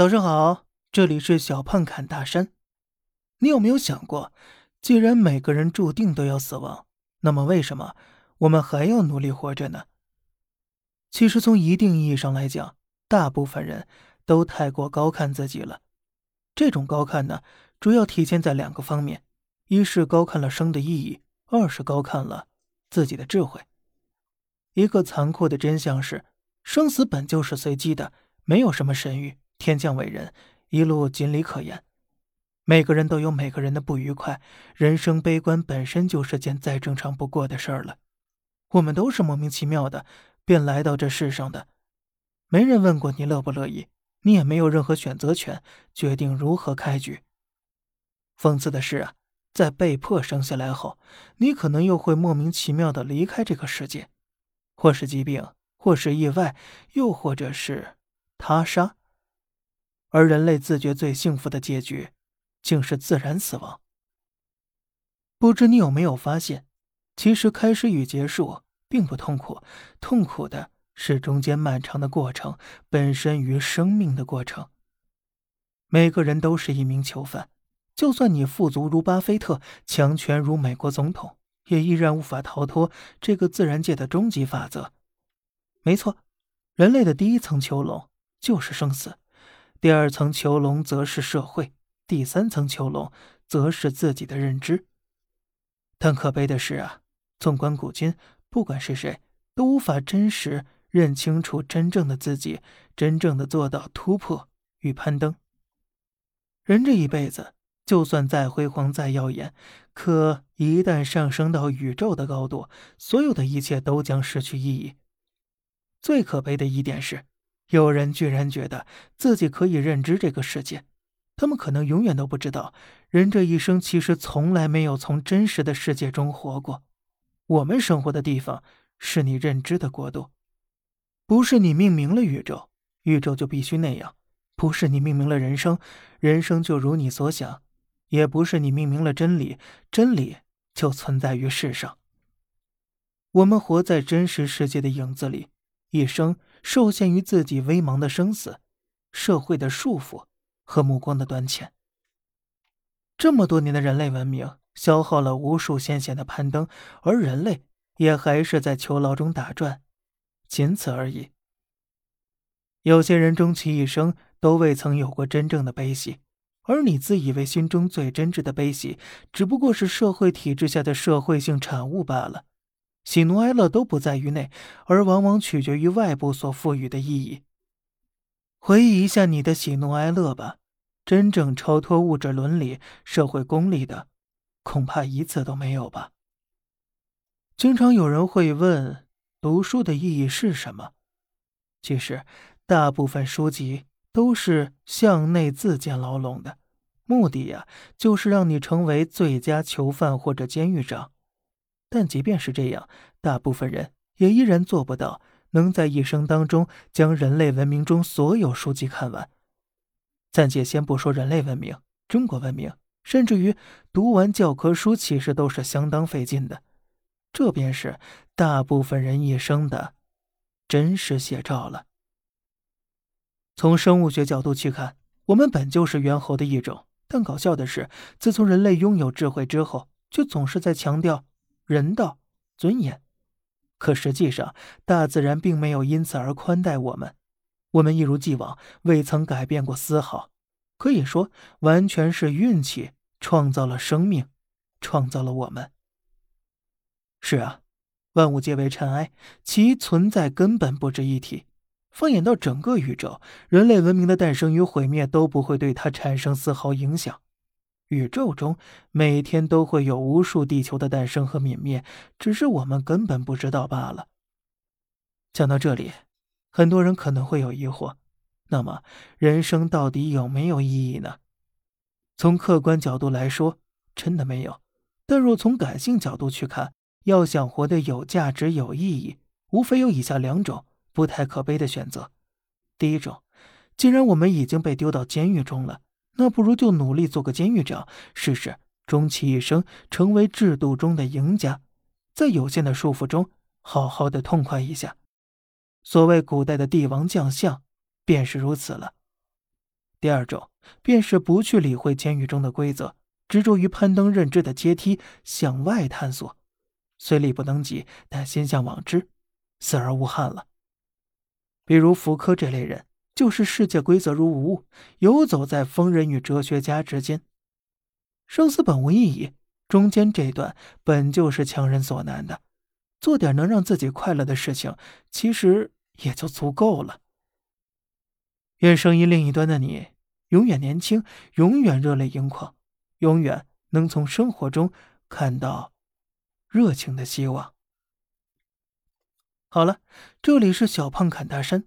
早上好，这里是小胖侃大山。你有没有想过，既然每个人注定都要死亡，那么为什么我们还要努力活着呢？其实，从一定意义上来讲，大部分人都太过高看自己了。这种高看呢，主要体现在两个方面：一是高看了生的意义，二是高看了自己的智慧。一个残酷的真相是，生死本就是随机的，没有什么神谕。天降伟人，一路锦鲤可言。每个人都有每个人的不愉快，人生悲观本身就是件再正常不过的事儿了。我们都是莫名其妙的便来到这世上的，没人问过你乐不乐意，你也没有任何选择权，决定如何开局。讽刺的是啊，在被迫生下来后，你可能又会莫名其妙的离开这个世界，或是疾病，或是意外，又或者是他杀。而人类自觉最幸福的结局，竟是自然死亡。不知你有没有发现，其实开始与结束并不痛苦，痛苦的是中间漫长的过程，本身与生命的过程。每个人都是一名囚犯，就算你富足如巴菲特，强权如美国总统，也依然无法逃脱这个自然界的终极法则。没错，人类的第一层囚笼就是生死。第二层囚笼则是社会，第三层囚笼则是自己的认知。但可悲的是啊，纵观古今，不管是谁，都无法真实认清楚真正的自己，真正的做到突破与攀登。人这一辈子，就算再辉煌、再耀眼，可一旦上升到宇宙的高度，所有的一切都将失去意义。最可悲的一点是。有人居然觉得自己可以认知这个世界，他们可能永远都不知道，人这一生其实从来没有从真实的世界中活过。我们生活的地方是你认知的国度，不是你命名了宇宙，宇宙就必须那样；不是你命名了人生，人生就如你所想；也不是你命名了真理，真理就存在于世上。我们活在真实世界的影子里，一生。受限于自己微茫的生死、社会的束缚和目光的短浅，这么多年的人类文明消耗了无数先贤的攀登，而人类也还是在囚牢中打转，仅此而已。有些人终其一生都未曾有过真正的悲喜，而你自以为心中最真挚的悲喜，只不过是社会体制下的社会性产物罢了。喜怒哀乐都不在于内，而往往取决于外部所赋予的意义。回忆一下你的喜怒哀乐吧，真正超脱物质伦理、社会功利的，恐怕一次都没有吧。经常有人会问，读书的意义是什么？其实，大部分书籍都是向内自建牢笼的，目的呀，就是让你成为最佳囚犯或者监狱长。但即便是这样，大部分人也依然做不到能在一生当中将人类文明中所有书籍看完。暂且先不说人类文明、中国文明，甚至于读完教科书，其实都是相当费劲的。这便是大部分人一生的真实写照了。从生物学角度去看，我们本就是猿猴的一种，但搞笑的是，自从人类拥有智慧之后，却总是在强调。人道、尊严，可实际上，大自然并没有因此而宽待我们，我们一如既往，未曾改变过丝毫。可以说，完全是运气创造了生命，创造了我们。是啊，万物皆为尘埃，其存在根本不值一提。放眼到整个宇宙，人类文明的诞生与毁灭都不会对它产生丝毫影响。宇宙中每天都会有无数地球的诞生和泯灭，只是我们根本不知道罢了。讲到这里，很多人可能会有疑惑：那么人生到底有没有意义呢？从客观角度来说，真的没有；但若从感性角度去看，要想活得有价值、有意义，无非有以下两种不太可悲的选择。第一种，既然我们已经被丢到监狱中了。那不如就努力做个监狱长，试试终其一生成为制度中的赢家，在有限的束缚中好好的痛快一下。所谓古代的帝王将相，便是如此了。第二种便是不去理会监狱中的规则，执着于攀登认知的阶梯向外探索，虽力不能及，但心向往之，死而无憾了。比如福柯这类人，就是世界规则如无物，游走在疯人与哲学家之间。生死本无意义，中间这段本就是强人所难的。做点能让自己快乐的事情，其实也就足够了。愿声音另一端的你永远年轻，永远热泪盈眶，永远能从生活中看到热情的希望。好了，这里是小胖侃大山，